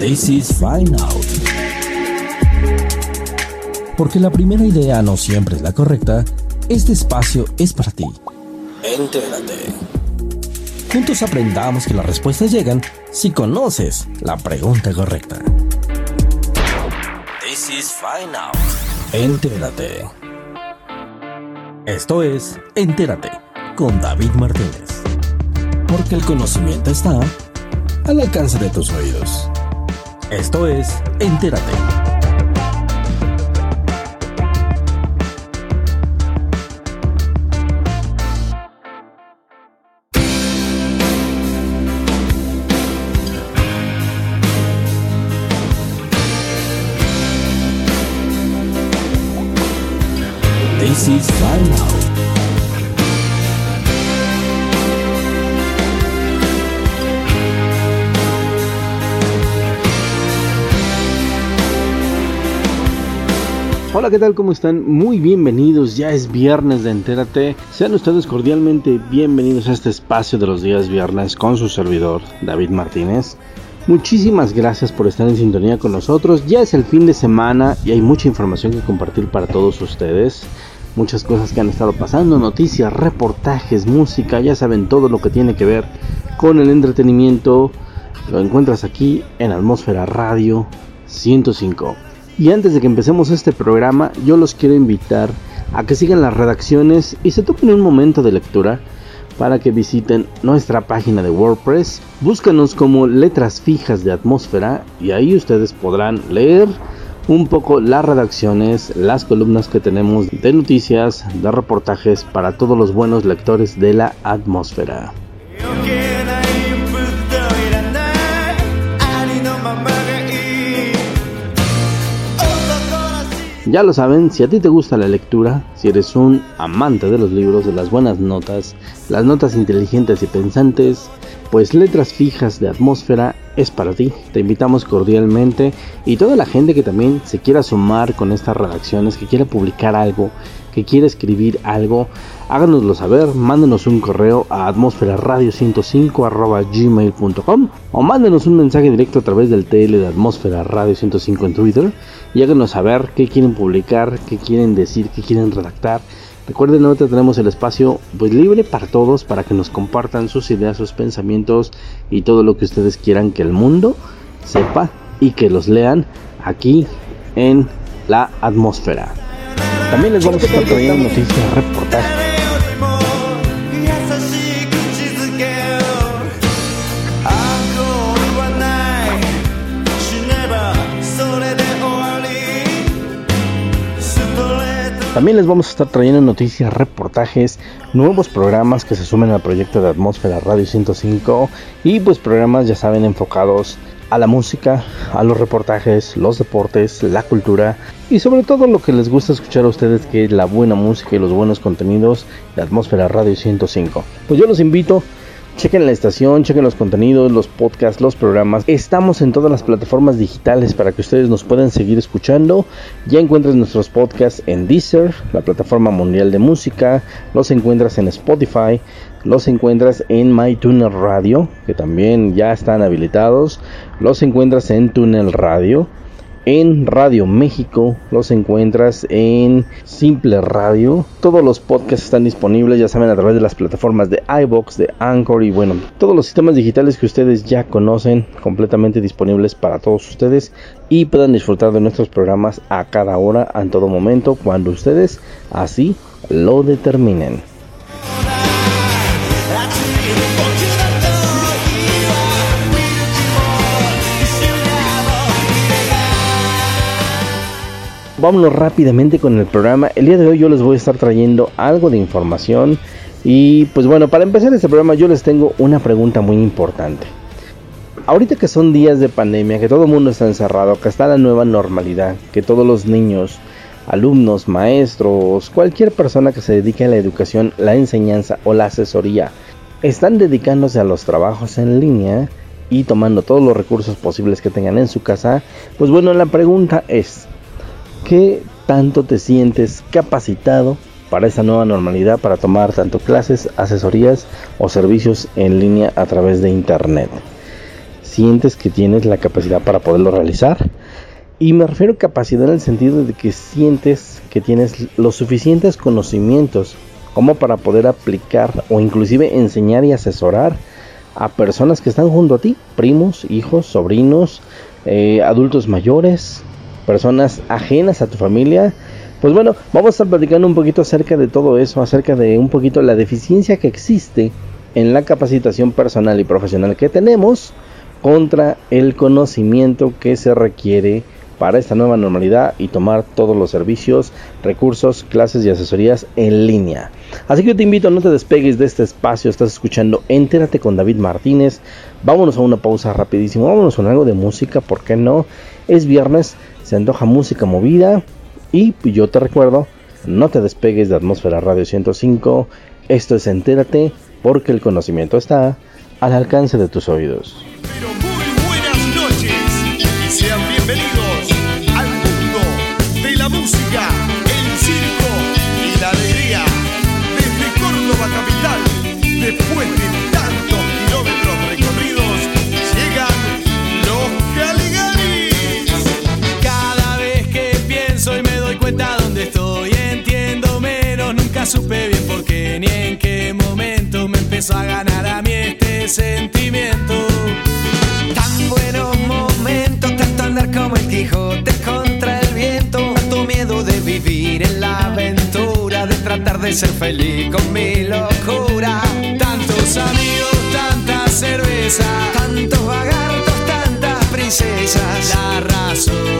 This is Fine Out. Porque la primera idea no siempre es la correcta, este espacio es para ti. Entérate. Juntos aprendamos que las respuestas llegan si conoces la pregunta correcta. This is Fine Out. Entérate. Esto es Entérate con David Martínez. Porque el conocimiento está al alcance de tus oídos. Esto es Entérate. ¿Qué tal? ¿Cómo están? Muy bienvenidos, ya es viernes de Entérate. Sean ustedes cordialmente bienvenidos a este espacio de los días viernes con su servidor, David Martínez. Muchísimas gracias por estar en sintonía con nosotros. Ya es el fin de semana y hay mucha información que compartir para todos ustedes. Muchas cosas que han estado pasando, noticias, reportajes, música, ya saben todo lo que tiene que ver con el entretenimiento. Lo encuentras aquí en Atmósfera Radio 105. Y antes de que empecemos este programa, yo los quiero invitar a que sigan las redacciones y se tomen un momento de lectura para que visiten nuestra página de WordPress. Búscanos como letras fijas de atmósfera y ahí ustedes podrán leer un poco las redacciones, las columnas que tenemos de noticias, de reportajes para todos los buenos lectores de la atmósfera. Ya lo saben, si a ti te gusta la lectura, si eres un amante de los libros, de las buenas notas, las notas inteligentes y pensantes, pues letras fijas de atmósfera es para ti. Te invitamos cordialmente y toda la gente que también se quiera sumar con estas redacciones, que quiera publicar algo, que quiera escribir algo, háganoslo saber, mándenos un correo a atmosferaradio105 gmail.com o mándenos un mensaje directo a través del TL de Atmósfera Radio 105 en Twitter y háganos saber qué quieren publicar, qué quieren decir, qué quieren redactar. Recuerden, ahorita tenemos el espacio pues libre para todos, para que nos compartan sus ideas, sus pensamientos y todo lo que ustedes quieran que el mundo sepa y que los lean aquí en la atmósfera. También les vamos a estar trayendo noticias, reportajes. También les vamos a estar trayendo noticias, reportajes, nuevos programas que se sumen al proyecto de Atmósfera Radio 105 y pues programas ya saben enfocados a la música, a los reportajes, los deportes, la cultura y sobre todo lo que les gusta escuchar a ustedes que es la buena música y los buenos contenidos de Atmósfera Radio 105. Pues yo los invito Chequen la estación, chequen los contenidos, los podcasts, los programas. Estamos en todas las plataformas digitales para que ustedes nos puedan seguir escuchando. Ya encuentras nuestros podcasts en Deezer, la plataforma mundial de música. Los encuentras en Spotify. Los encuentras en MyTuner Radio, que también ya están habilitados. Los encuentras en Tunnel Radio en Radio México, los encuentras en Simple Radio. Todos los podcasts están disponibles, ya saben, a través de las plataformas de iBox, de Anchor y bueno, todos los sistemas digitales que ustedes ya conocen, completamente disponibles para todos ustedes y puedan disfrutar de nuestros programas a cada hora, en todo momento, cuando ustedes así lo determinen. Vámonos rápidamente con el programa. El día de hoy yo les voy a estar trayendo algo de información. Y pues bueno, para empezar este programa yo les tengo una pregunta muy importante. Ahorita que son días de pandemia, que todo el mundo está encerrado, que está la nueva normalidad, que todos los niños, alumnos, maestros, cualquier persona que se dedique a la educación, la enseñanza o la asesoría, están dedicándose a los trabajos en línea y tomando todos los recursos posibles que tengan en su casa, pues bueno, la pregunta es, ¿Qué tanto te sientes capacitado para esa nueva normalidad para tomar tanto clases, asesorías o servicios en línea a través de internet? sientes que tienes la capacidad para poderlo realizar. Y me refiero a capacidad en el sentido de que sientes que tienes los suficientes conocimientos como para poder aplicar o inclusive enseñar y asesorar a personas que están junto a ti, primos, hijos, sobrinos, eh, adultos mayores, personas ajenas a tu familia. Pues bueno, vamos a estar platicando un poquito acerca de todo eso, acerca de un poquito la deficiencia que existe en la capacitación personal y profesional que tenemos contra el conocimiento que se requiere para esta nueva normalidad y tomar todos los servicios, recursos, clases y asesorías en línea. Así que yo te invito no te despegues de este espacio, estás escuchando Entérate con David Martínez. Vámonos a una pausa rapidísimo, vámonos con algo de música, ¿por qué no? Es viernes, se antoja música movida y yo te recuerdo, no te despegues de Atmósfera Radio 105. Esto es Entérate porque el conocimiento está al alcance de tus oídos. Supe bien por qué ni en qué momento me empezó a ganar a mí este sentimiento. Tan buenos momentos, tanto andar como el Quijote contra el viento, tanto miedo de vivir en la aventura, de tratar de ser feliz con mi locura. Tantos amigos, tanta cerveza, tantos vagartos, tantas princesas. Las razones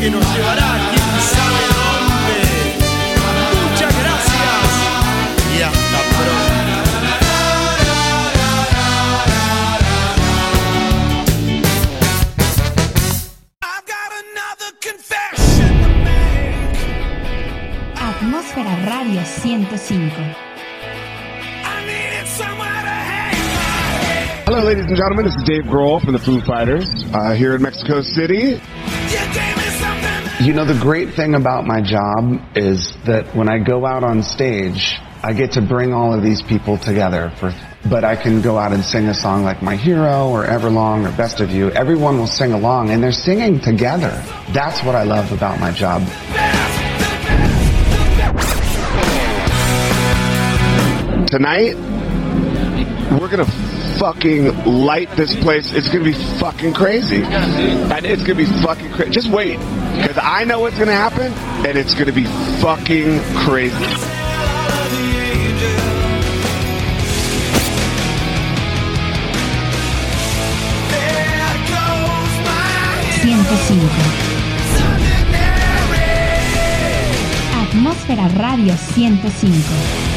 que nos llevará quién sabe dónde. Muchas gracias y hasta pronto. I've got another confession to make. Atmósfera Radio 105. I needed somewhere to hang my head. Hello, ladies and gentlemen. This is Dave Grohl from the Foo Fighters uh, here in Mexico City. You know, the great thing about my job is that when I go out on stage, I get to bring all of these people together for, but I can go out and sing a song like My Hero or Everlong or Best of You. Everyone will sing along and they're singing together. That's what I love about my job. Tonight, we're gonna fucking light this place. It's gonna be fucking crazy. And it's gonna be fucking crazy. Just wait. Because I know what's gonna happen, and it's gonna be fucking crazy. There goes my 105. Something there Atmósfera Radio 105.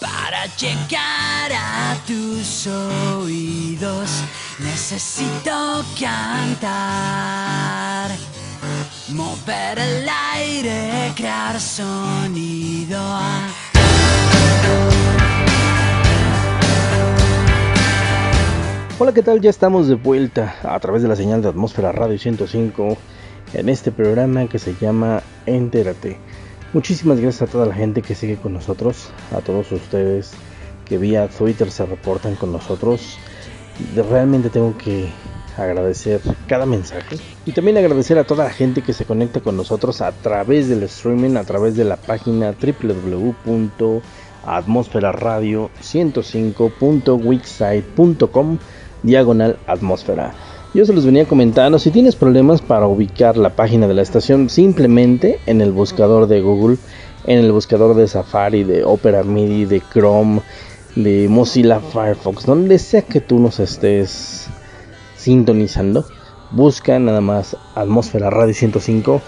Para llegar a tus oídos, necesito cantar, mover el aire, crear sonido. Hola, ¿qué tal? Ya estamos de vuelta a través de la señal de Atmósfera Radio 105 en este programa que se llama Entérate. Muchísimas gracias a toda la gente que sigue con nosotros, a todos ustedes que vía Twitter se reportan con nosotros. Realmente tengo que agradecer cada mensaje y también agradecer a toda la gente que se conecta con nosotros a través del streaming, a través de la página www.atmosferaradio105.wixsite.com diagonal atmósfera. Yo se los venía comentando, si tienes problemas para ubicar la página de la estación, simplemente en el buscador de Google, en el buscador de Safari, de Opera MIDI, de Chrome, de Mozilla Firefox, donde sea que tú nos estés sintonizando, busca nada más Atmósfera Radio 105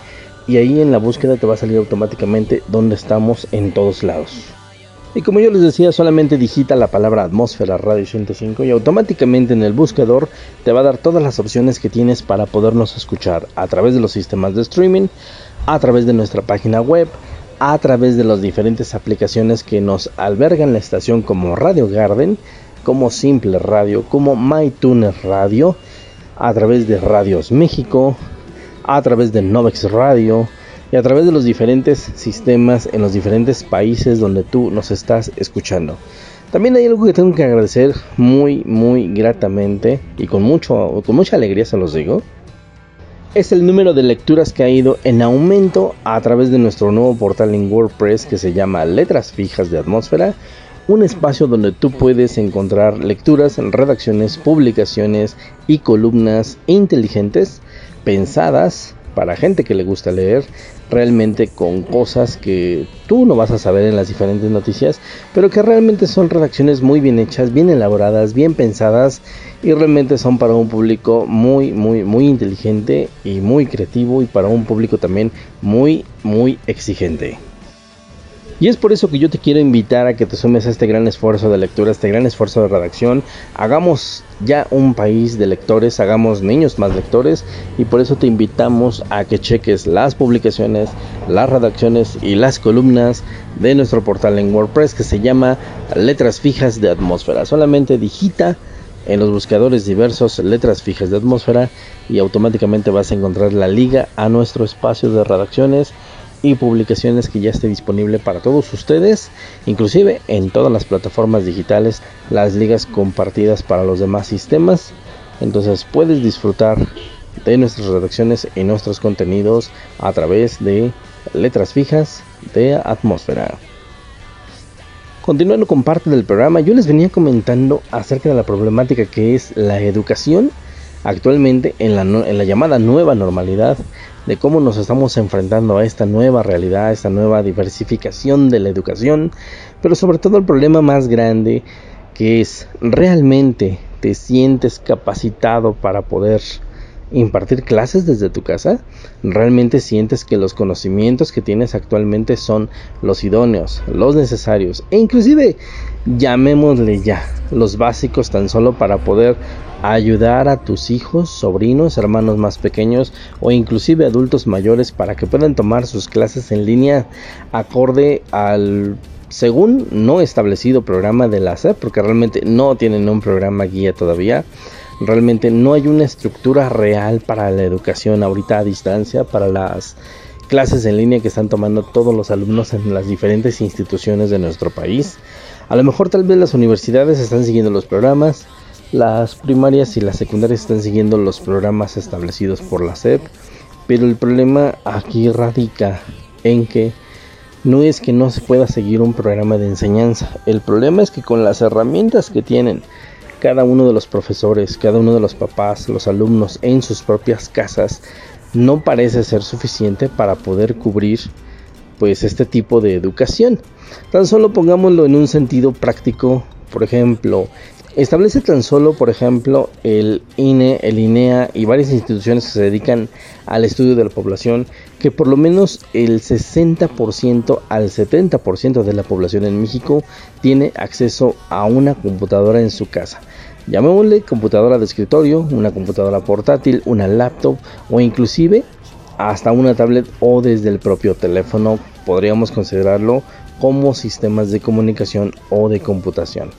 y ahí en la búsqueda te va a salir automáticamente donde estamos en todos lados. Y como yo les decía, solamente digita la palabra atmósfera radio 105 y automáticamente en el buscador te va a dar todas las opciones que tienes para podernos escuchar a través de los sistemas de streaming, a través de nuestra página web, a través de las diferentes aplicaciones que nos albergan la estación como Radio Garden, como Simple Radio, como MyTuner Radio, a través de Radios México, a través de Novex Radio y a través de los diferentes sistemas en los diferentes países donde tú nos estás escuchando. También hay algo que tengo que agradecer muy, muy gratamente y con, mucho, con mucha alegría se los digo. Es el número de lecturas que ha ido en aumento a través de nuestro nuevo portal en WordPress que se llama Letras Fijas de Atmósfera. Un espacio donde tú puedes encontrar lecturas, redacciones, publicaciones y columnas inteligentes pensadas para gente que le gusta leer, realmente con cosas que tú no vas a saber en las diferentes noticias, pero que realmente son redacciones muy bien hechas, bien elaboradas, bien pensadas y realmente son para un público muy, muy, muy inteligente y muy creativo y para un público también muy, muy exigente. Y es por eso que yo te quiero invitar a que te sumes a este gran esfuerzo de lectura, este gran esfuerzo de redacción. Hagamos ya un país de lectores, hagamos niños más lectores y por eso te invitamos a que cheques las publicaciones, las redacciones y las columnas de nuestro portal en WordPress que se llama Letras Fijas de Atmósfera. Solamente digita en los buscadores diversos letras fijas de atmósfera y automáticamente vas a encontrar la liga a nuestro espacio de redacciones y publicaciones que ya esté disponible para todos ustedes, inclusive en todas las plataformas digitales, las ligas compartidas para los demás sistemas. Entonces puedes disfrutar de nuestras redacciones y nuestros contenidos a través de letras fijas de atmósfera. Continuando con parte del programa, yo les venía comentando acerca de la problemática que es la educación actualmente en la, en la llamada nueva normalidad de cómo nos estamos enfrentando a esta nueva realidad, a esta nueva diversificación de la educación, pero sobre todo el problema más grande que es realmente te sientes capacitado para poder impartir clases desde tu casa, realmente sientes que los conocimientos que tienes actualmente son los idóneos, los necesarios e inclusive llamémosle ya los básicos tan solo para poder ayudar a tus hijos, sobrinos, hermanos más pequeños o inclusive adultos mayores para que puedan tomar sus clases en línea acorde al según no establecido programa de la SEP porque realmente no tienen un programa guía todavía realmente no hay una estructura real para la educación ahorita a distancia, para las clases en línea que están tomando todos los alumnos en las diferentes instituciones de nuestro país. A lo mejor tal vez las universidades están siguiendo los programas, las primarias y las secundarias están siguiendo los programas establecidos por la SEP, pero el problema aquí radica en que no es que no se pueda seguir un programa de enseñanza, el problema es que con las herramientas que tienen cada uno de los profesores, cada uno de los papás, los alumnos en sus propias casas, no parece ser suficiente para poder cubrir pues este tipo de educación. Tan solo pongámoslo en un sentido práctico, por ejemplo, establece tan solo, por ejemplo, el INE, el INEA y varias instituciones que se dedican al estudio de la población, que por lo menos el 60% al 70% de la población en México tiene acceso a una computadora en su casa. Llamémosle computadora de escritorio, una computadora portátil, una laptop o inclusive hasta una tablet o desde el propio teléfono podríamos considerarlo como sistemas de comunicación o de computación.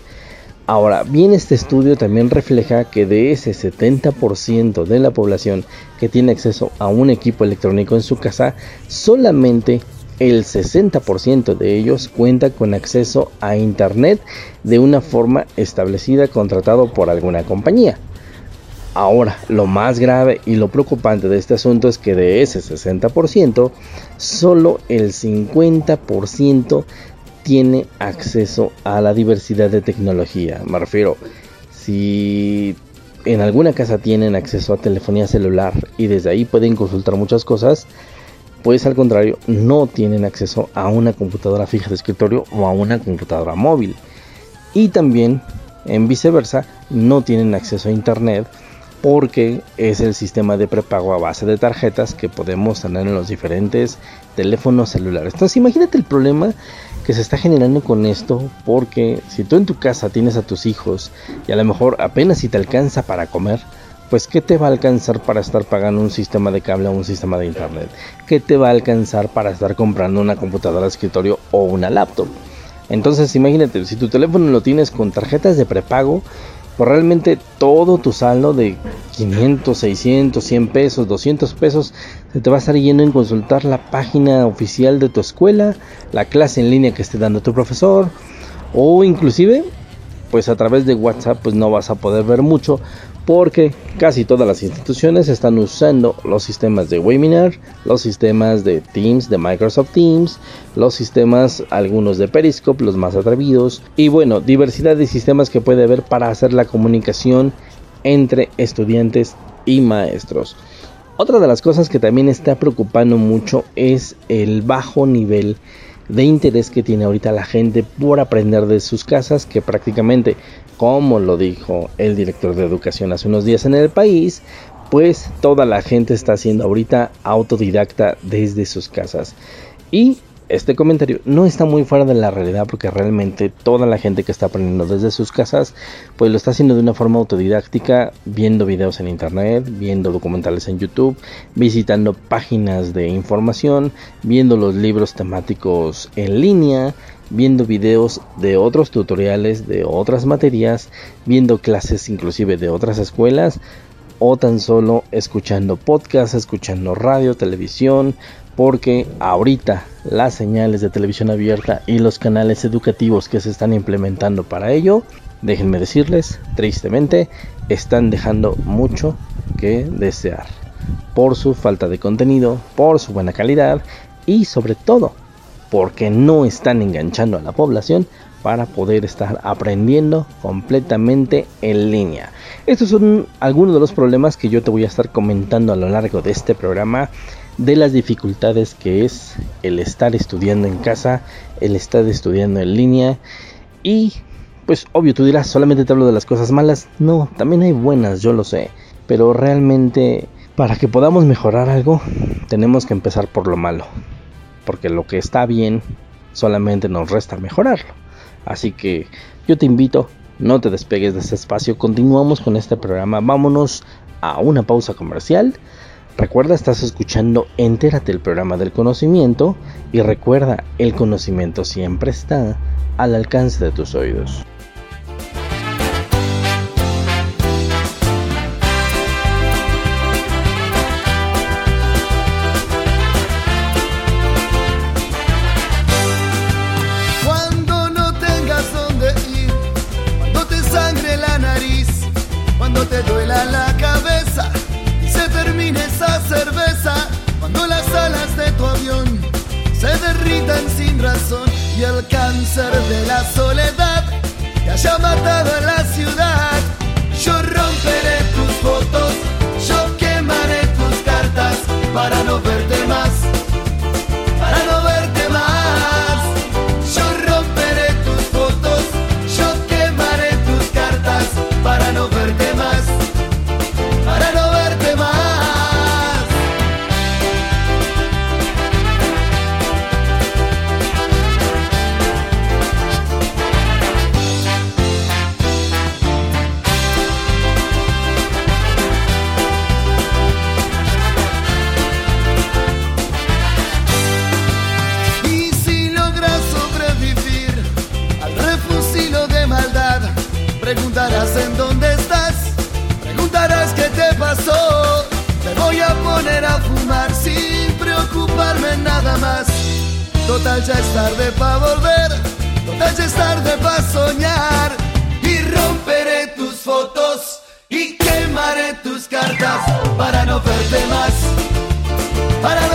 Ahora, bien este estudio también refleja que de ese 70% de la población que tiene acceso a un equipo electrónico en su casa, solamente el 60% de ellos cuenta con acceso a Internet de una forma establecida contratado por alguna compañía. Ahora, lo más grave y lo preocupante de este asunto es que de ese 60%, solo el 50% tiene acceso a la diversidad de tecnología. Me refiero, si en alguna casa tienen acceso a telefonía celular y desde ahí pueden consultar muchas cosas, pues al contrario, no tienen acceso a una computadora fija de escritorio o a una computadora móvil. Y también, en viceversa, no tienen acceso a internet porque es el sistema de prepago a base de tarjetas que podemos tener en los diferentes teléfonos celulares. Entonces imagínate el problema que se está generando con esto, porque si tú en tu casa tienes a tus hijos y a lo mejor apenas si te alcanza para comer, pues ¿qué te va a alcanzar para estar pagando un sistema de cable o un sistema de internet? ¿Qué te va a alcanzar para estar comprando una computadora de escritorio o una laptop? Entonces imagínate, si tu teléfono lo tienes con tarjetas de prepago, pues realmente todo tu saldo de 500, 600, 100 pesos, 200 pesos se te va a estar yendo en consultar la página oficial de tu escuela, la clase en línea que esté dando tu profesor o inclusive pues a través de WhatsApp pues no vas a poder ver mucho porque casi todas las instituciones están usando los sistemas de webinar, los sistemas de Teams, de Microsoft Teams, los sistemas, algunos de Periscope, los más atrevidos, y bueno, diversidad de sistemas que puede haber para hacer la comunicación entre estudiantes y maestros. Otra de las cosas que también está preocupando mucho es el bajo nivel de interés que tiene ahorita la gente por aprender de sus casas, que prácticamente como lo dijo el director de educación hace unos días en el país, pues toda la gente está siendo ahorita autodidacta desde sus casas. Y este comentario no está muy fuera de la realidad porque realmente toda la gente que está aprendiendo desde sus casas pues lo está haciendo de una forma autodidáctica viendo videos en internet viendo documentales en youtube visitando páginas de información viendo los libros temáticos en línea viendo videos de otros tutoriales de otras materias, viendo clases inclusive de otras escuelas o tan solo escuchando podcasts, escuchando radio, televisión, porque ahorita las señales de televisión abierta y los canales educativos que se están implementando para ello, déjenme decirles, tristemente, están dejando mucho que desear por su falta de contenido, por su buena calidad y sobre todo porque no están enganchando a la población para poder estar aprendiendo completamente en línea. Estos son algunos de los problemas que yo te voy a estar comentando a lo largo de este programa de las dificultades que es el estar estudiando en casa, el estar estudiando en línea. Y pues obvio tú dirás solamente te hablo de las cosas malas, no, también hay buenas, yo lo sé, pero realmente para que podamos mejorar algo tenemos que empezar por lo malo porque lo que está bien solamente nos resta mejorarlo. Así que yo te invito, no te despegues de este espacio, continuamos con este programa, vámonos a una pausa comercial. Recuerda, estás escuchando Entérate el programa del conocimiento y recuerda, el conocimiento siempre está al alcance de tus oídos. De la soledad que haya matado cartas para no verte más, para no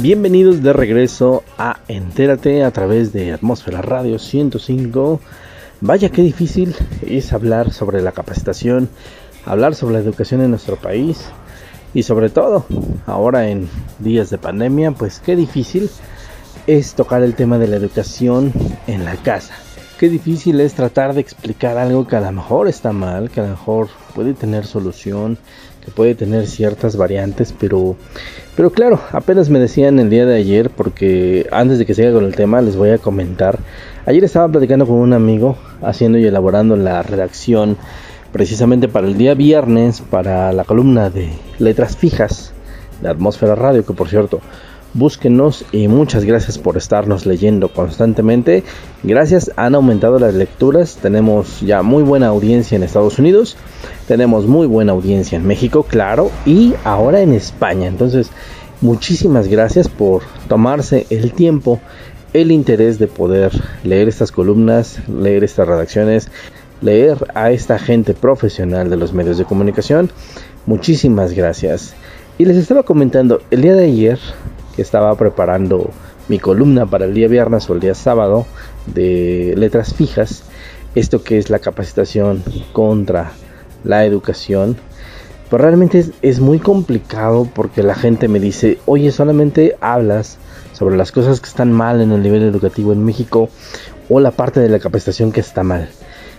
Bienvenidos de regreso a Entérate a través de Atmósfera Radio 105. Vaya qué difícil es hablar sobre la capacitación, hablar sobre la educación en nuestro país y sobre todo ahora en días de pandemia, pues qué difícil es tocar el tema de la educación en la casa. Qué difícil es tratar de explicar algo que a lo mejor está mal, que a lo mejor puede tener solución, puede tener ciertas variantes, pero pero claro, apenas me decían el día de ayer, porque antes de que siga con el tema, les voy a comentar. Ayer estaba platicando con un amigo, haciendo y elaborando la redacción precisamente para el día viernes, para la columna de letras fijas de Atmósfera Radio, que por cierto, búsquenos y muchas gracias por estarnos leyendo constantemente. Gracias, han aumentado las lecturas, tenemos ya muy buena audiencia en Estados Unidos, tenemos muy buena audiencia en México, claro, y ahora en España. Entonces, muchísimas gracias por tomarse el tiempo, el interés de poder leer estas columnas, leer estas redacciones, leer a esta gente profesional de los medios de comunicación. Muchísimas gracias. Y les estaba comentando, el día de ayer estaba preparando mi columna para el día viernes o el día sábado de letras fijas, esto que es la capacitación contra la educación, pues realmente es, es, muy complicado porque la gente me dice, oye, solamente hablas sobre las cosas que están mal en el nivel educativo en México o la parte de la capacitación que está mal.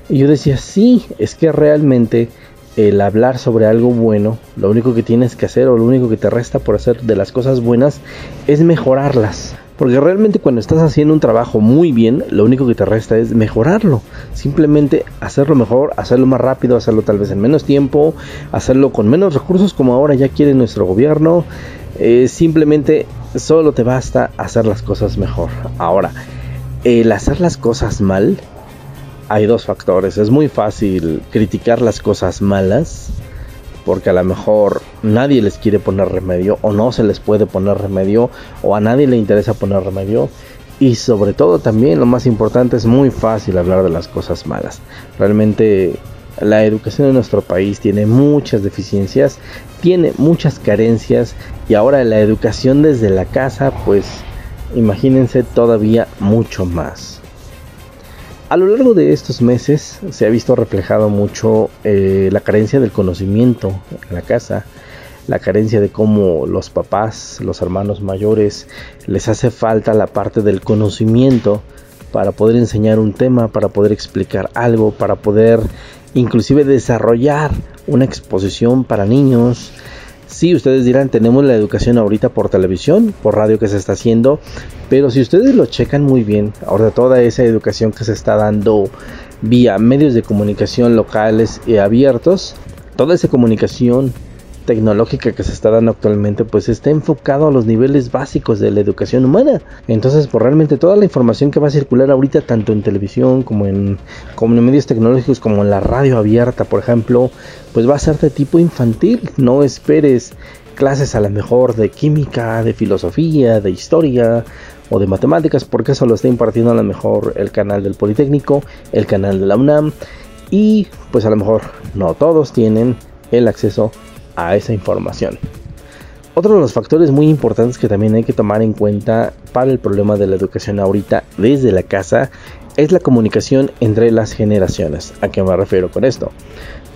Y yo decía, sí, es que realmente el hablar sobre algo bueno, lo único que tienes que hacer o lo único que te resta por hacer de las cosas buenas es mejorarlas. Porque realmente cuando estás haciendo un trabajo muy bien, lo único que te resta es mejorarlo. Simplemente hacerlo mejor, hacerlo más rápido, hacerlo tal vez en menos tiempo, hacerlo con menos recursos como ahora ya quiere nuestro gobierno. Eh, simplemente solo te basta hacer las cosas mejor. Ahora, el hacer las cosas mal, hay dos factores. Es muy fácil criticar las cosas malas porque a lo mejor nadie les quiere poner remedio o no se les puede poner remedio o a nadie le interesa poner remedio. Y sobre todo también lo más importante es muy fácil hablar de las cosas malas. Realmente la educación en nuestro país tiene muchas deficiencias, tiene muchas carencias y ahora la educación desde la casa pues imagínense todavía mucho más. A lo largo de estos meses se ha visto reflejado mucho eh, la carencia del conocimiento en la casa, la carencia de cómo los papás, los hermanos mayores, les hace falta la parte del conocimiento para poder enseñar un tema, para poder explicar algo, para poder inclusive desarrollar una exposición para niños. Sí, ustedes dirán, tenemos la educación ahorita por televisión, por radio que se está haciendo, pero si ustedes lo checan muy bien, ahora toda esa educación que se está dando vía medios de comunicación locales y abiertos, toda esa comunicación tecnológica que se está dando actualmente pues está enfocado a los niveles básicos de la educación humana. Entonces, pues realmente toda la información que va a circular ahorita tanto en televisión como en, como en medios tecnológicos como en la radio abierta, por ejemplo, pues va a ser de tipo infantil. No esperes clases a lo mejor de química, de filosofía, de historia o de matemáticas, porque eso lo está impartiendo a lo mejor el canal del Politécnico, el canal de la UNAM y pues a lo mejor no todos tienen el acceso a esa información. Otro de los factores muy importantes que también hay que tomar en cuenta para el problema de la educación ahorita desde la casa es la comunicación entre las generaciones. ¿A qué me refiero con esto?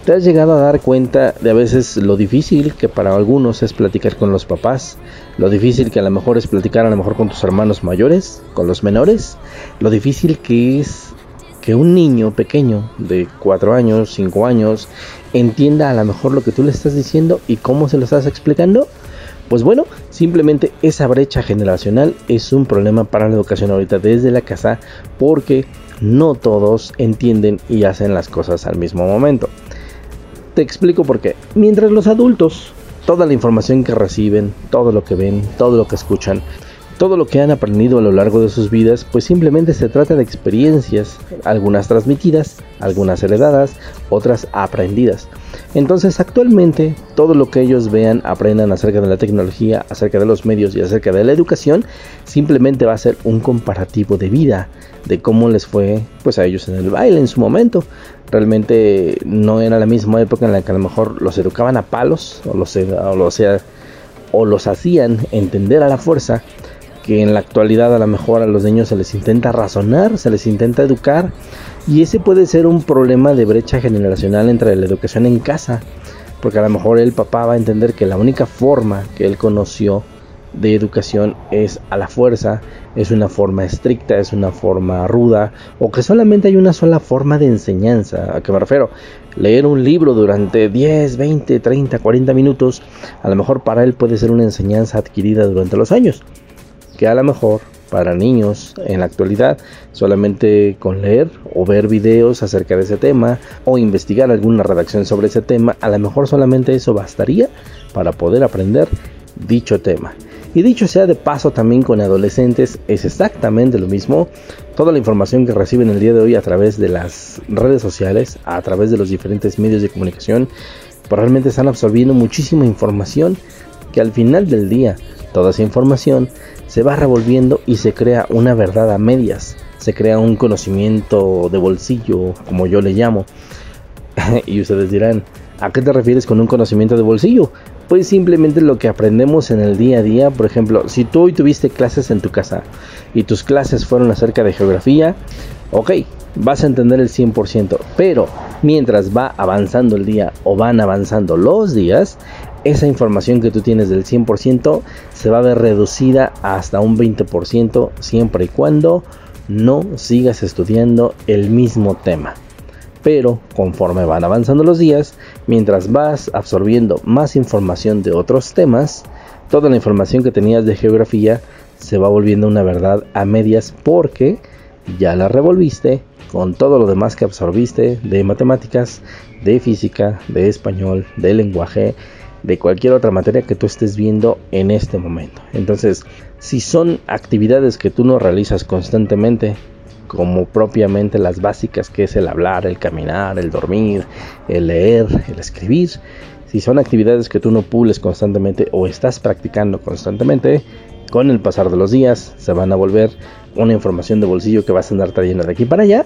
¿Te has llegado a dar cuenta de a veces lo difícil que para algunos es platicar con los papás? Lo difícil que a lo mejor es platicar a lo mejor con tus hermanos mayores, con los menores. Lo difícil que es que un niño pequeño de 4 años, 5 años, entienda a lo mejor lo que tú le estás diciendo y cómo se lo estás explicando. Pues bueno, simplemente esa brecha generacional es un problema para la educación ahorita desde la casa porque no todos entienden y hacen las cosas al mismo momento. Te explico por qué. Mientras los adultos, toda la información que reciben, todo lo que ven, todo lo que escuchan, todo lo que han aprendido a lo largo de sus vidas, pues simplemente se trata de experiencias, algunas transmitidas, algunas heredadas, otras aprendidas. Entonces actualmente todo lo que ellos vean, aprendan acerca de la tecnología, acerca de los medios y acerca de la educación, simplemente va a ser un comparativo de vida, de cómo les fue pues a ellos en el baile en su momento. Realmente no era la misma época en la que a lo mejor los educaban a palos o los, o los, o los hacían entender a la fuerza que en la actualidad a lo mejor a los niños se les intenta razonar, se les intenta educar y ese puede ser un problema de brecha generacional entre la educación en casa, porque a lo mejor el papá va a entender que la única forma que él conoció de educación es a la fuerza, es una forma estricta, es una forma ruda, o que solamente hay una sola forma de enseñanza. ¿A qué me refiero? Leer un libro durante 10, 20, 30, 40 minutos, a lo mejor para él puede ser una enseñanza adquirida durante los años que a lo mejor para niños en la actualidad solamente con leer o ver videos acerca de ese tema o investigar alguna redacción sobre ese tema, a lo mejor solamente eso bastaría para poder aprender dicho tema. Y dicho sea de paso también con adolescentes es exactamente lo mismo. Toda la información que reciben el día de hoy a través de las redes sociales, a través de los diferentes medios de comunicación, pues realmente están absorbiendo muchísima información que al final del día toda esa información se va revolviendo y se crea una verdad a medias, se crea un conocimiento de bolsillo, como yo le llamo. y ustedes dirán, ¿a qué te refieres con un conocimiento de bolsillo? Pues simplemente lo que aprendemos en el día a día, por ejemplo, si tú hoy tuviste clases en tu casa y tus clases fueron acerca de geografía, ok, vas a entender el 100%, pero mientras va avanzando el día o van avanzando los días, esa información que tú tienes del 100% se va a ver reducida hasta un 20% siempre y cuando no sigas estudiando el mismo tema. Pero conforme van avanzando los días, mientras vas absorbiendo más información de otros temas, toda la información que tenías de geografía se va volviendo una verdad a medias porque ya la revolviste con todo lo demás que absorbiste de matemáticas, de física, de español, de lenguaje, de cualquier otra materia que tú estés viendo en este momento. Entonces, si son actividades que tú no realizas constantemente, como propiamente las básicas que es el hablar, el caminar, el dormir, el leer, el escribir, si son actividades que tú no pules constantemente o estás practicando constantemente, con el pasar de los días se van a volver una información de bolsillo que vas a andar trayendo de aquí para allá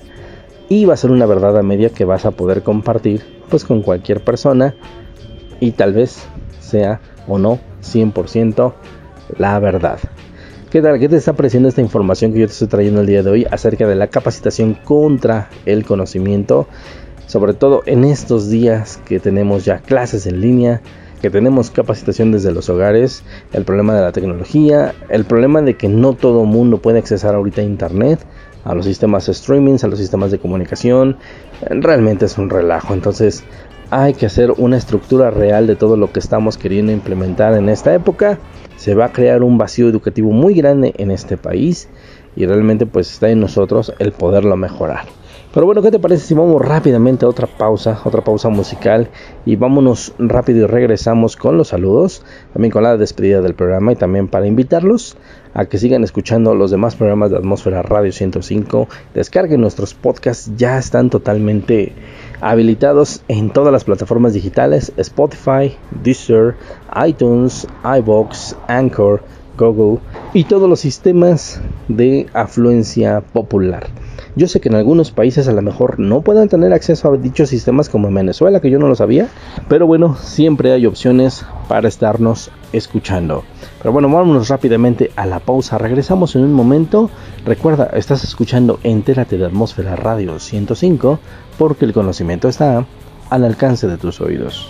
y va a ser una verdad a media que vas a poder compartir pues con cualquier persona y tal vez sea o no 100% la verdad. ¿Qué tal? ¿Qué te está pareciendo esta información que yo te estoy trayendo el día de hoy acerca de la capacitación contra el conocimiento? Sobre todo en estos días que tenemos ya clases en línea, que tenemos capacitación desde los hogares, el problema de la tecnología, el problema de que no todo mundo puede accesar ahorita a internet, a los sistemas streaming, a los sistemas de comunicación, realmente es un relajo. Entonces hay que hacer una estructura real de todo lo que estamos queriendo implementar en esta época se va a crear un vacío educativo muy grande en este país y realmente pues está en nosotros el poderlo mejorar. Pero bueno, ¿qué te parece si vamos rápidamente a otra pausa, otra pausa musical y vámonos rápido y regresamos con los saludos, también con la despedida del programa y también para invitarlos a que sigan escuchando los demás programas de Atmósfera Radio 105, descarguen nuestros podcasts, ya están totalmente habilitados en todas las plataformas digitales, Spotify, Deezer, iTunes, iBox, Anchor, Google y todos los sistemas de afluencia popular. Yo sé que en algunos países a lo mejor no puedan tener acceso a dichos sistemas como en Venezuela, que yo no lo sabía, pero bueno, siempre hay opciones para estarnos escuchando. Pero bueno, vámonos rápidamente a la pausa. Regresamos en un momento. Recuerda, estás escuchando Entérate de Atmósfera Radio 105 porque el conocimiento está al alcance de tus oídos.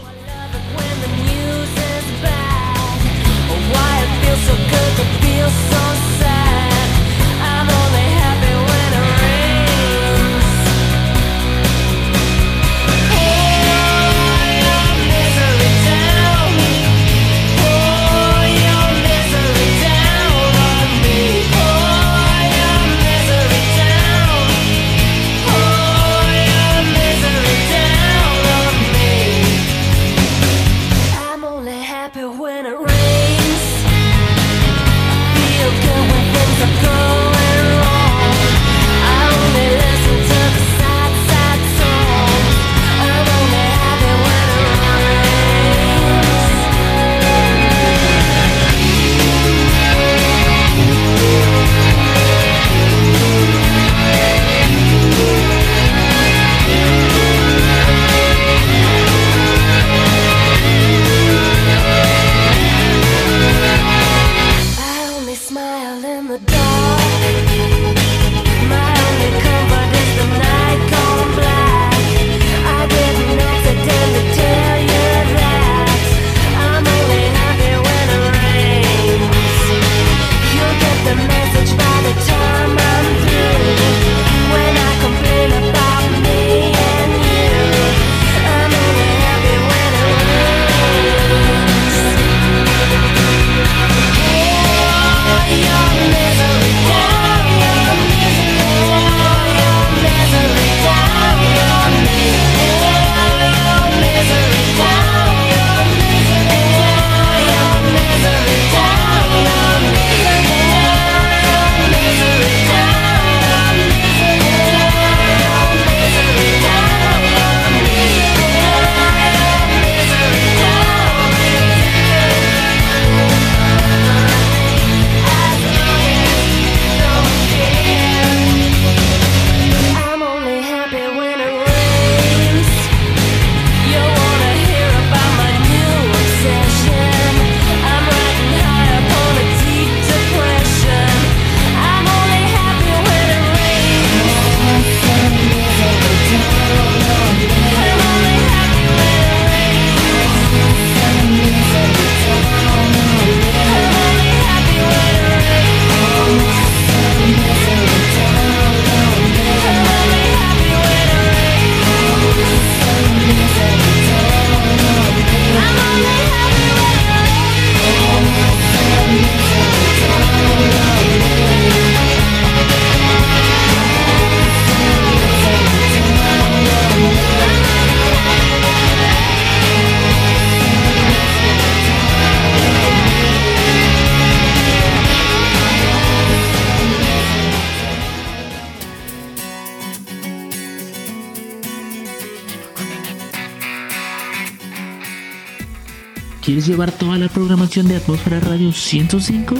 llevar toda la programación de Atmósfera Radio 105?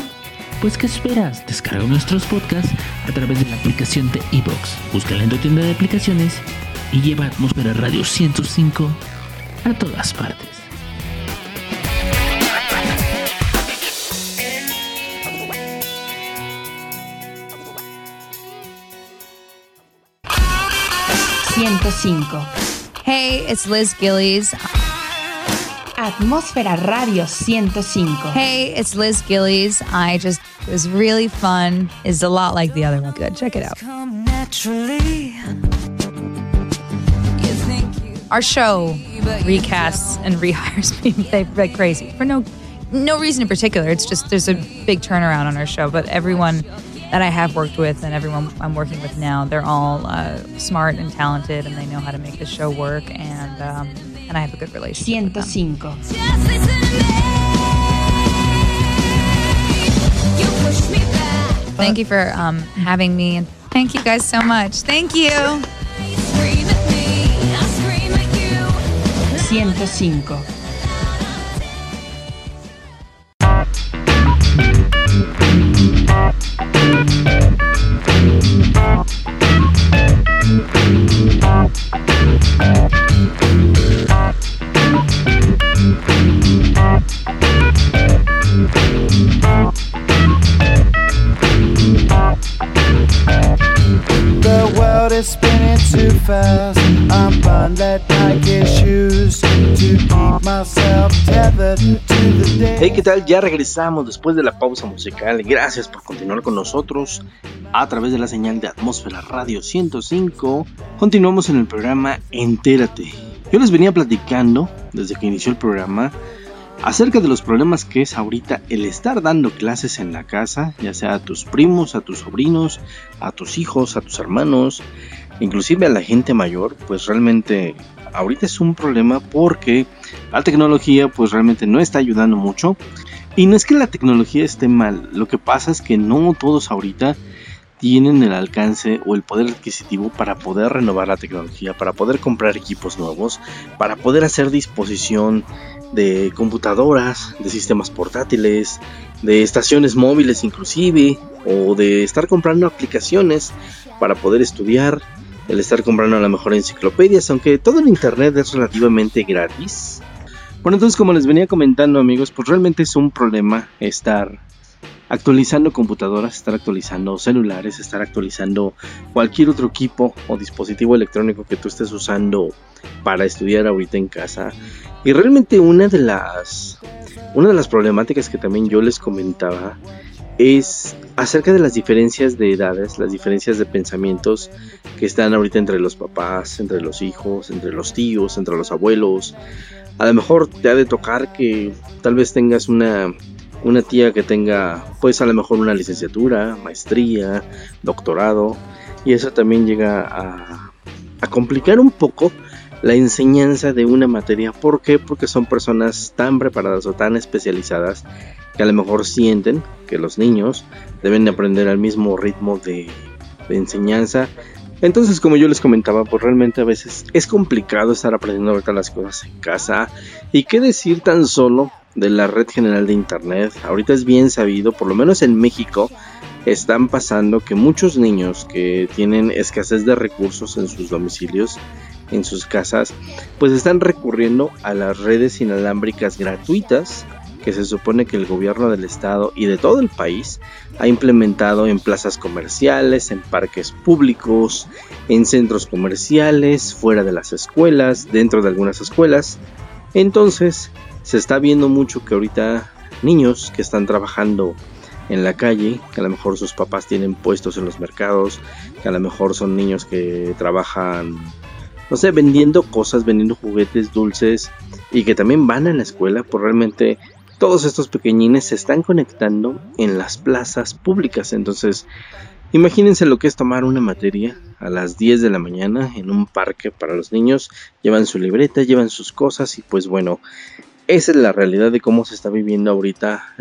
Pues ¿qué esperas? Descarga nuestros podcasts a través de la aplicación de iBox. Búscala en tu tienda de aplicaciones y lleva Atmósfera Radio 105 a todas partes. ...105. Hey, it's Liz Gillies. Atmósfera Radio 105. Hey, it's Liz Gillies. I just it was really fun. It's a lot like the other one. Good, check it out. Our show recasts and rehires like, like crazy for no no reason in particular. It's just there's a big turnaround on our show, but everyone that I have worked with and everyone I'm working with now, they're all uh, smart and talented, and they know how to make the show work, and um, and I have a good relationship. with them. 105. Thank you for um, having me, and thank you guys so much. Thank you. 105. The Hey, ¿qué tal? Ya regresamos después de la pausa musical. Gracias por continuar con nosotros a través de la señal de Atmósfera Radio 105. Continuamos en el programa Entérate. Yo les venía platicando desde que inició el programa acerca de los problemas que es ahorita el estar dando clases en la casa, ya sea a tus primos, a tus sobrinos, a tus hijos, a tus hermanos, inclusive a la gente mayor, pues realmente ahorita es un problema porque la tecnología pues realmente no está ayudando mucho. Y no es que la tecnología esté mal, lo que pasa es que no todos ahorita tienen el alcance o el poder adquisitivo para poder renovar la tecnología, para poder comprar equipos nuevos, para poder hacer disposición de computadoras, de sistemas portátiles, de estaciones móviles inclusive, o de estar comprando aplicaciones para poder estudiar, el estar comprando a lo mejor enciclopedias, aunque todo en internet es relativamente gratis. Bueno, entonces como les venía comentando amigos, pues realmente es un problema estar actualizando computadoras, estar actualizando celulares, estar actualizando cualquier otro equipo o dispositivo electrónico que tú estés usando para estudiar ahorita en casa. Y realmente una de las una de las problemáticas que también yo les comentaba es acerca de las diferencias de edades, las diferencias de pensamientos que están ahorita entre los papás, entre los hijos, entre los tíos, entre los abuelos. A lo mejor te ha de tocar que tal vez tengas una una tía que tenga pues a lo mejor una licenciatura, maestría, doctorado y eso también llega a, a complicar un poco la enseñanza de una materia. ¿Por qué? Porque son personas tan preparadas o tan especializadas que a lo mejor sienten que los niños deben de aprender al mismo ritmo de, de enseñanza. Entonces, como yo les comentaba, pues realmente a veces es complicado estar aprendiendo ahorita las cosas en casa. Y qué decir tan solo de la red general de internet. Ahorita es bien sabido, por lo menos en México, están pasando que muchos niños que tienen escasez de recursos en sus domicilios, en sus casas, pues están recurriendo a las redes inalámbricas gratuitas que se supone que el gobierno del estado y de todo el país ha implementado en plazas comerciales, en parques públicos, en centros comerciales, fuera de las escuelas, dentro de algunas escuelas. Entonces, se está viendo mucho que ahorita niños que están trabajando en la calle, que a lo mejor sus papás tienen puestos en los mercados, que a lo mejor son niños que trabajan, no sé, vendiendo cosas, vendiendo juguetes, dulces, y que también van a la escuela, pues realmente todos estos pequeñines se están conectando en las plazas públicas. Entonces, imagínense lo que es tomar una materia a las 10 de la mañana en un parque para los niños, llevan su libreta, llevan sus cosas y pues bueno, esa es la realidad de cómo se está viviendo ahorita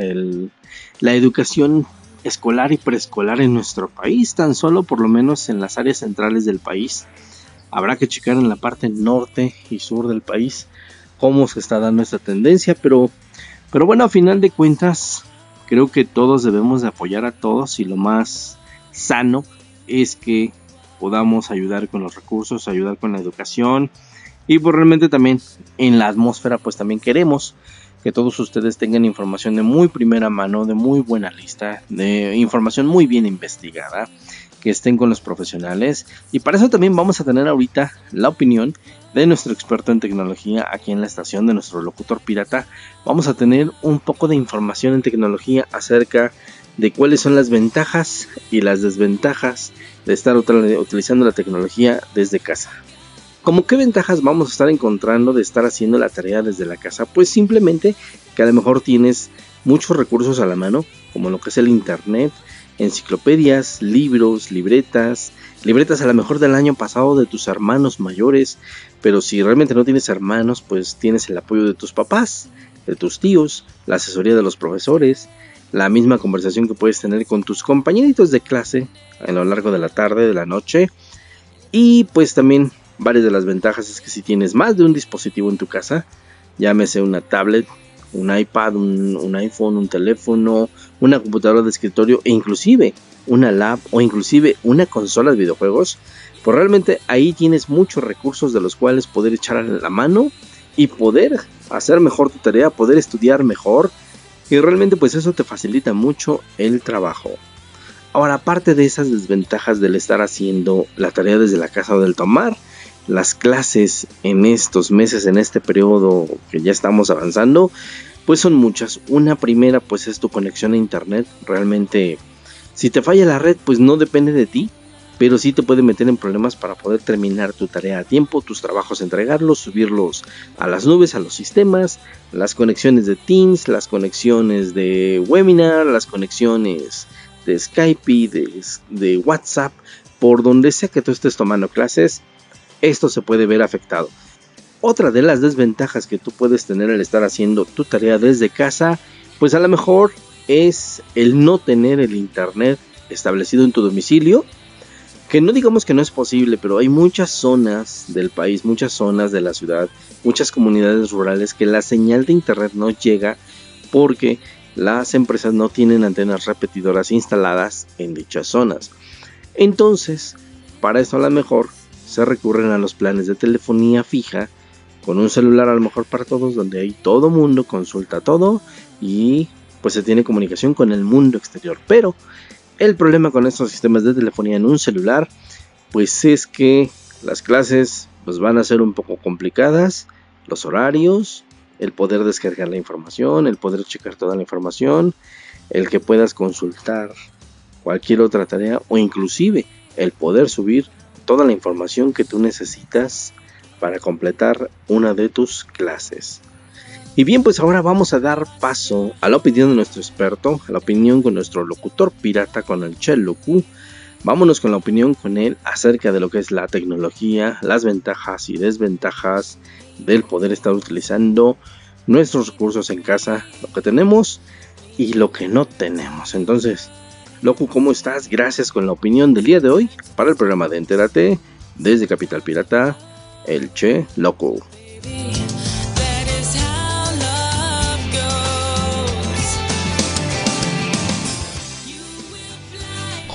la educación escolar y preescolar en nuestro país, tan solo por lo menos en las áreas centrales del país. Habrá que checar en la parte norte y sur del país cómo se está dando esta tendencia, pero, pero bueno, a final de cuentas, creo que todos debemos de apoyar a todos y lo más sano es que podamos ayudar con los recursos, ayudar con la educación y pues realmente también en la atmósfera pues también queremos que todos ustedes tengan información de muy primera mano, de muy buena lista, de información muy bien investigada que estén con los profesionales. Y para eso también vamos a tener ahorita la opinión de nuestro experto en tecnología aquí en la estación de nuestro locutor pirata. Vamos a tener un poco de información en tecnología acerca de cuáles son las ventajas y las desventajas de estar utilizando la tecnología desde casa. ¿Cómo qué ventajas vamos a estar encontrando de estar haciendo la tarea desde la casa? Pues simplemente que a lo mejor tienes muchos recursos a la mano, como lo que es el internet, enciclopedias, libros, libretas, libretas a lo mejor del año pasado de tus hermanos mayores, pero si realmente no tienes hermanos, pues tienes el apoyo de tus papás, de tus tíos, la asesoría de los profesores, la misma conversación que puedes tener con tus compañeritos de clase a lo largo de la tarde, de la noche, y pues también varias de las ventajas es que si tienes más de un dispositivo en tu casa, llámese una tablet, un iPad, un, iPhone, un teléfono, una computadora de escritorio e inclusive una lab o inclusive una consola de videojuegos, pues realmente ahí tienes muchos recursos de los cuales poder echar la mano y poder hacer mejor tu tarea, poder estudiar mejor y realmente pues eso te facilita mucho el trabajo. Ahora, aparte de esas desventajas del estar haciendo la tarea desde la casa o del tomar las clases en estos meses, en este periodo que ya estamos avanzando, pues son muchas. Una primera pues es tu conexión a internet. Realmente si te falla la red pues no depende de ti, pero sí te puede meter en problemas para poder terminar tu tarea a tiempo, tus trabajos entregarlos, subirlos a las nubes, a los sistemas, las conexiones de Teams, las conexiones de webinar, las conexiones de Skype y de, WhatsApp, por donde sea que tú estés tomando clases esto se puede ver afectado. Otra de las desventajas que tú puedes tener al estar haciendo tu tarea desde casa, pues a lo mejor es el no tener el internet establecido en tu domicilio. Que no digamos que no es posible, pero hay muchas zonas del país, muchas zonas de la ciudad, muchas comunidades rurales que la señal de internet no llega porque las empresas no tienen antenas repetidoras instaladas en dichas zonas. Entonces, para eso a lo mejor se recurren a los planes de telefonía fija con un celular a lo mejor para todos donde ahí todo mundo consulta todo y pues se tiene comunicación con el mundo exterior. Pero el problema con estos sistemas de telefonía en un celular pues es que las clases pues van a ser un poco complicadas, los horarios, el poder descargar la información, el poder checar toda la información, el que puedas consultar cualquier otra tarea o inclusive el poder subir toda la información que tú necesitas para completar una de tus clases. Y bien, pues ahora vamos a dar paso a la opinión de nuestro experto, a la opinión con nuestro locutor pirata, con el Q. Vámonos con la opinión con él acerca de lo que es la tecnología, las ventajas y desventajas del poder estar utilizando nuestros recursos en casa, lo que tenemos y lo que no tenemos. Entonces, Loco, ¿cómo estás? Gracias con la opinión del día de hoy para el programa de Entérate desde Capital Pirata, el Che Loco.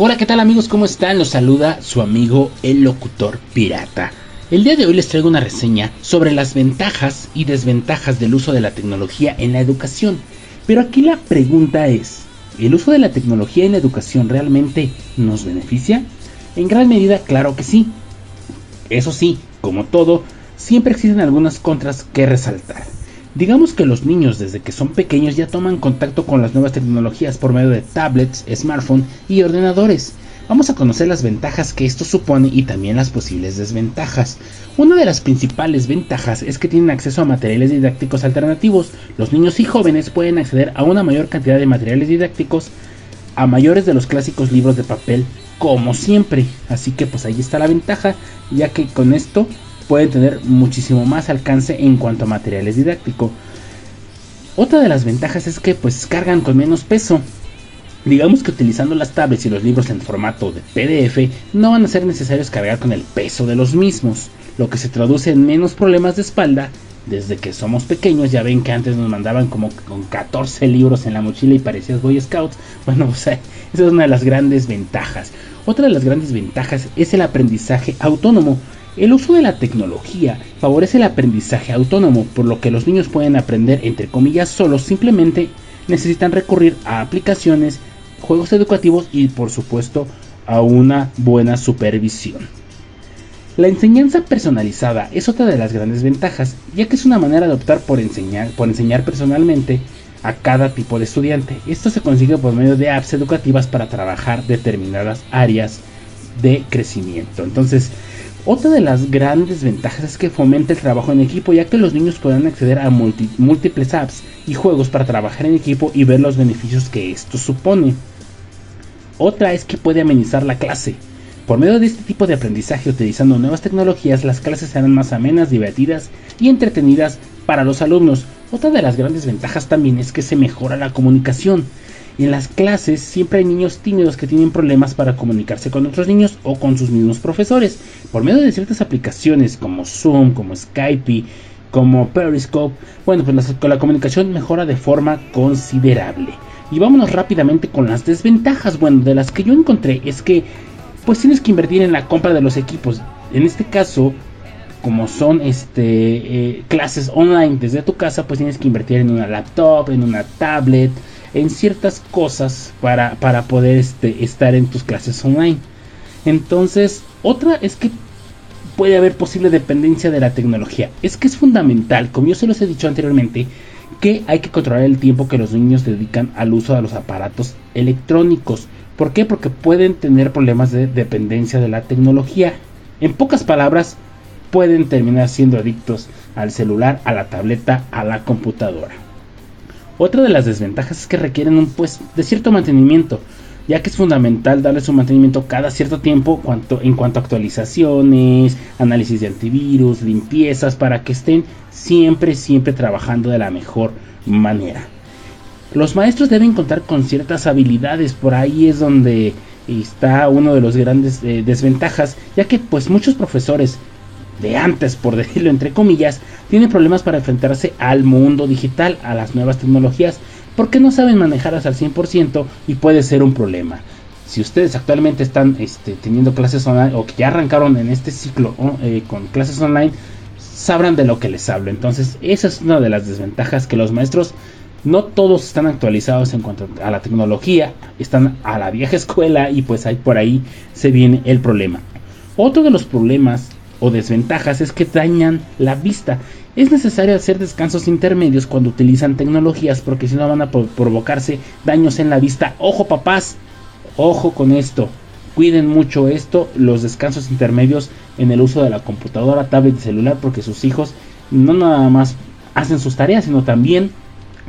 Hola, ¿qué tal amigos? ¿Cómo están? Los saluda su amigo el locutor pirata. El día de hoy les traigo una reseña sobre las ventajas y desventajas del uso de la tecnología en la educación. Pero aquí la pregunta es, ¿El uso de la tecnología en la educación realmente nos beneficia? En gran medida, claro que sí. Eso sí, como todo, siempre existen algunas contras que resaltar. Digamos que los niños desde que son pequeños ya toman contacto con las nuevas tecnologías por medio de tablets, smartphones y ordenadores. Vamos a conocer las ventajas que esto supone y también las posibles desventajas. Una de las principales ventajas es que tienen acceso a materiales didácticos alternativos. Los niños y jóvenes pueden acceder a una mayor cantidad de materiales didácticos a mayores de los clásicos libros de papel como siempre. Así que pues ahí está la ventaja, ya que con esto pueden tener muchísimo más alcance en cuanto a materiales didácticos. Otra de las ventajas es que pues cargan con menos peso. Digamos que utilizando las tablets y los libros en formato de PDF no van a ser necesarios cargar con el peso de los mismos, lo que se traduce en menos problemas de espalda. Desde que somos pequeños, ya ven que antes nos mandaban como con 14 libros en la mochila y parecías Boy Scouts. Bueno, o sea, esa es una de las grandes ventajas. Otra de las grandes ventajas es el aprendizaje autónomo. El uso de la tecnología favorece el aprendizaje autónomo, por lo que los niños pueden aprender entre comillas solos, simplemente necesitan recurrir a aplicaciones juegos educativos y por supuesto a una buena supervisión. La enseñanza personalizada es otra de las grandes ventajas, ya que es una manera de optar por enseñar, por enseñar personalmente a cada tipo de estudiante. Esto se consigue por medio de apps educativas para trabajar determinadas áreas de crecimiento. Entonces, otra de las grandes ventajas es que fomenta el trabajo en equipo, ya que los niños podrán acceder a múltiples apps y juegos para trabajar en equipo y ver los beneficios que esto supone. Otra es que puede amenizar la clase. Por medio de este tipo de aprendizaje utilizando nuevas tecnologías, las clases serán más amenas, divertidas y entretenidas para los alumnos. Otra de las grandes ventajas también es que se mejora la comunicación. En las clases siempre hay niños tímidos que tienen problemas para comunicarse con otros niños o con sus mismos profesores. Por medio de ciertas aplicaciones como Zoom, como Skype, como Periscope, bueno, pues la, la comunicación mejora de forma considerable. Y vámonos rápidamente con las desventajas. Bueno, de las que yo encontré es que pues tienes que invertir en la compra de los equipos. En este caso, como son este eh, clases online desde tu casa, pues tienes que invertir en una laptop, en una tablet, en ciertas cosas para, para poder este, estar en tus clases online. Entonces, otra es que puede haber posible dependencia de la tecnología. Es que es fundamental, como yo se los he dicho anteriormente, que hay que controlar el tiempo que los niños dedican al uso de los aparatos electrónicos. ¿Por qué? Porque pueden tener problemas de dependencia de la tecnología. En pocas palabras, pueden terminar siendo adictos al celular, a la tableta, a la computadora. Otra de las desventajas es que requieren un pues de cierto mantenimiento, ya que es fundamental darles un mantenimiento cada cierto tiempo cuanto, en cuanto a actualizaciones, análisis de antivirus, limpiezas, para que estén siempre, siempre trabajando de la mejor manera. Los maestros deben contar con ciertas habilidades, por ahí es donde está uno de los grandes eh, desventajas, ya que pues muchos profesores de antes, por decirlo entre comillas, tienen problemas para enfrentarse al mundo digital, a las nuevas tecnologías, porque no saben manejarlas al 100% y puede ser un problema. Si ustedes actualmente están este, teniendo clases online o que ya arrancaron en este ciclo eh, con clases online, sabrán de lo que les hablo. Entonces, esa es una de las desventajas que los maestros no todos están actualizados en cuanto a la tecnología, están a la vieja escuela y pues ahí por ahí se viene el problema. Otro de los problemas o desventajas es que dañan la vista. Es necesario hacer descansos intermedios cuando utilizan tecnologías porque si no van a provocarse daños en la vista. Ojo papás, ojo con esto. Cuiden mucho esto, los descansos intermedios en el uso de la computadora, tablet y celular porque sus hijos no nada más hacen sus tareas, sino también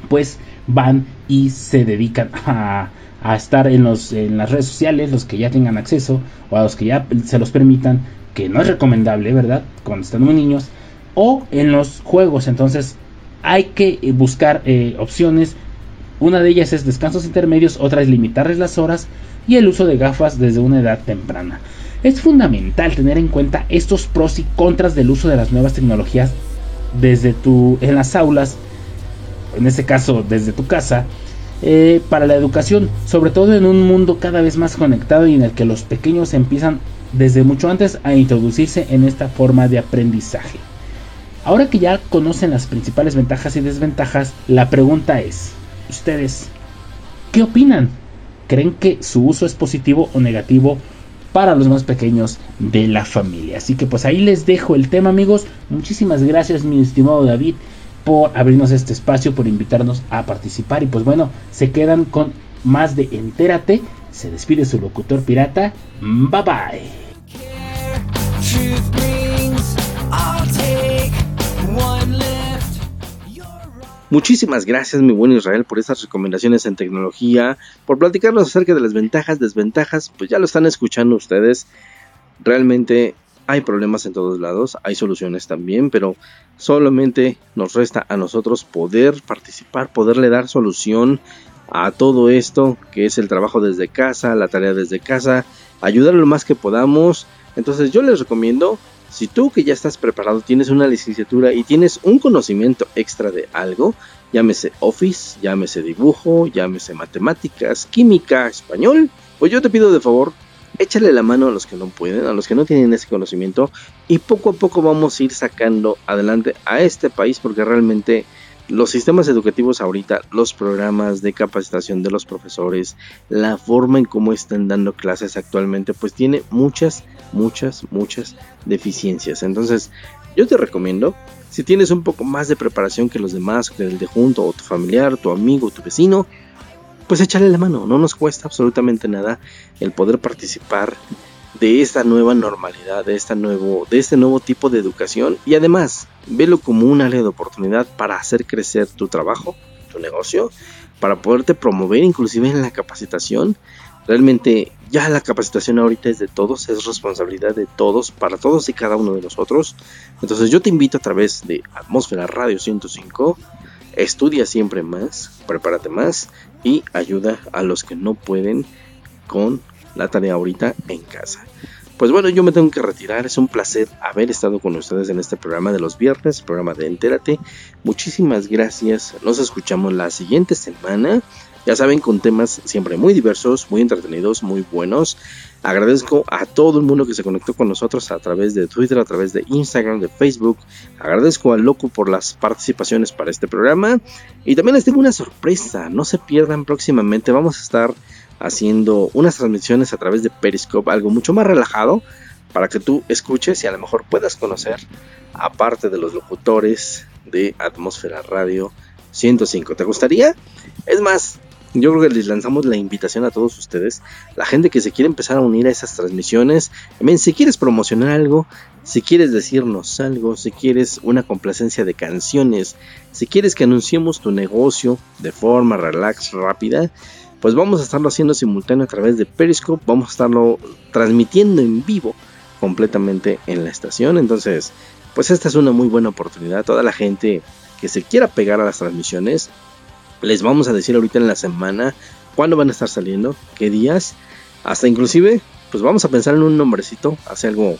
pues van y se dedican a, a estar en, los, en las redes sociales, los que ya tengan acceso o a los que ya se los permitan, que no es recomendable, ¿verdad? Cuando están muy niños, o en los juegos. Entonces hay que buscar eh, opciones. Una de ellas es descansos intermedios, otra es limitarles las horas y el uso de gafas desde una edad temprana. Es fundamental tener en cuenta estos pros y contras del uso de las nuevas tecnologías desde tu en las aulas en este caso desde tu casa, eh, para la educación, sobre todo en un mundo cada vez más conectado y en el que los pequeños empiezan desde mucho antes a introducirse en esta forma de aprendizaje. Ahora que ya conocen las principales ventajas y desventajas, la pregunta es, ¿ustedes qué opinan? ¿Creen que su uso es positivo o negativo para los más pequeños de la familia? Así que pues ahí les dejo el tema amigos. Muchísimas gracias mi estimado David por abrirnos este espacio, por invitarnos a participar. Y pues bueno, se quedan con más de Entérate. Se despide su locutor pirata. Bye bye. Muchísimas gracias, mi buen Israel, por estas recomendaciones en tecnología, por platicarnos acerca de las ventajas, desventajas, pues ya lo están escuchando ustedes. Realmente hay problemas en todos lados, hay soluciones también, pero solamente nos resta a nosotros poder participar, poderle dar solución a todo esto que es el trabajo desde casa, la tarea desde casa, ayudar lo más que podamos. Entonces yo les recomiendo, si tú que ya estás preparado, tienes una licenciatura y tienes un conocimiento extra de algo, llámese Office, llámese dibujo, llámese matemáticas, química, español, pues yo te pido de favor échale la mano a los que no pueden, a los que no tienen ese conocimiento y poco a poco vamos a ir sacando adelante a este país porque realmente los sistemas educativos ahorita, los programas de capacitación de los profesores, la forma en cómo están dando clases actualmente, pues tiene muchas, muchas, muchas deficiencias. Entonces, yo te recomiendo, si tienes un poco más de preparación que los demás, que el de junto, o tu familiar, tu amigo, tu vecino, pues échale la mano, no nos cuesta absolutamente nada el poder participar de esta nueva normalidad, de, esta nuevo, de este nuevo tipo de educación y además velo como un área de oportunidad para hacer crecer tu trabajo, tu negocio, para poderte promover inclusive en la capacitación. Realmente ya la capacitación ahorita es de todos, es responsabilidad de todos, para todos y cada uno de nosotros. Entonces yo te invito a través de Atmósfera Radio 105, estudia siempre más, prepárate más y ayuda a los que no pueden con la tarea ahorita en casa. Pues bueno, yo me tengo que retirar. Es un placer haber estado con ustedes en este programa de los viernes, programa de Entérate. Muchísimas gracias. Nos escuchamos la siguiente semana. Ya saben, con temas siempre muy diversos, muy entretenidos, muy buenos. Agradezco a todo el mundo que se conectó con nosotros a través de Twitter, a través de Instagram, de Facebook. Agradezco al Loco por las participaciones para este programa. Y también les tengo una sorpresa. No se pierdan próximamente. Vamos a estar haciendo unas transmisiones a través de Periscope, algo mucho más relajado para que tú escuches y a lo mejor puedas conocer, aparte de los locutores de Atmósfera Radio 105. ¿Te gustaría? Es más, yo creo que les lanzamos la invitación a todos ustedes, la gente que se quiere empezar a unir a esas transmisiones. si quieres promocionar algo, si quieres decirnos algo, si quieres una complacencia de canciones, si quieres que anunciemos tu negocio de forma relax, rápida, pues vamos a estarlo haciendo simultáneo a través de Periscope, vamos a estarlo transmitiendo en vivo completamente en la estación, entonces pues esta es una muy buena oportunidad, toda la gente que se quiera pegar a las transmisiones, les vamos a decir ahorita en la semana cuándo van a estar saliendo, qué días, hasta inclusive pues vamos a pensar en un nombrecito, hace algo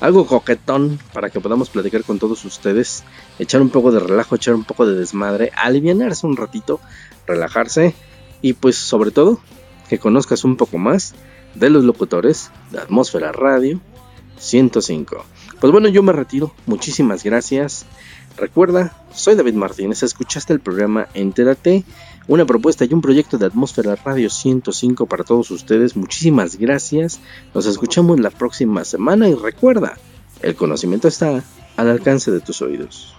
algo coquetón para que podamos platicar con todos ustedes, echar un poco de relajo, echar un poco de desmadre, alivianarse un ratito, relajarse y pues sobre todo que conozcas un poco más de los locutores de Atmósfera Radio 105. Pues bueno, yo me retiro. Muchísimas gracias. Recuerda, soy David Martínez. Escuchaste el programa Entérate, una propuesta y un proyecto de Atmósfera Radio 105 para todos ustedes. Muchísimas gracias. Nos escuchamos la próxima semana y recuerda, el conocimiento está al alcance de tus oídos.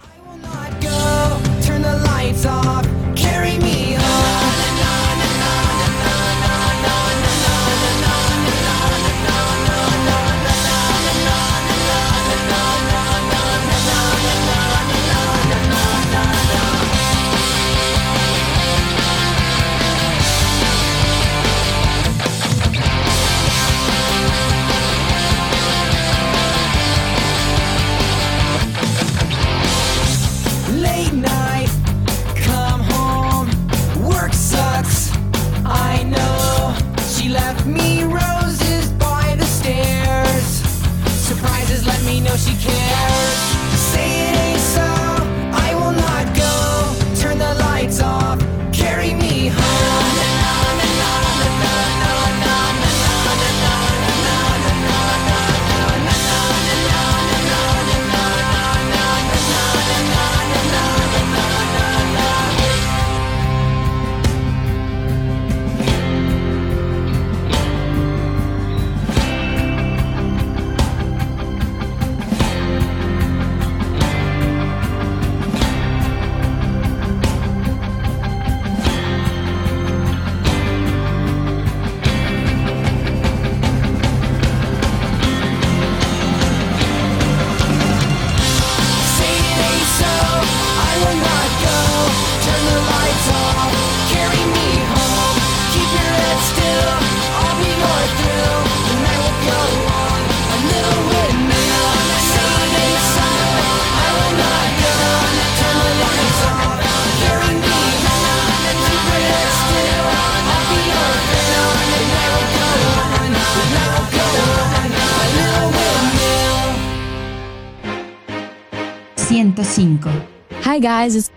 Guys, it's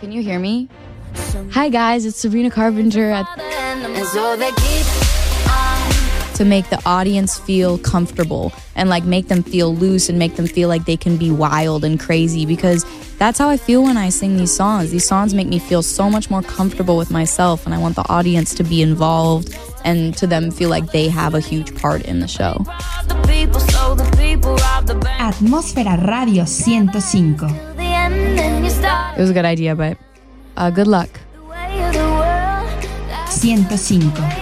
Can you hear me? Hi guys, it's Sabrina Carpenter at And so they keep on to make the audience feel comfortable and like make them feel loose and make them feel like they can be wild and crazy because that's how I feel when I sing these songs. These songs make me feel so much more comfortable with myself and I want the audience to be involved and to them feel like they have a huge part in the show. Atmósfera Radio 105. It was a good idea, but uh, good luck. 105.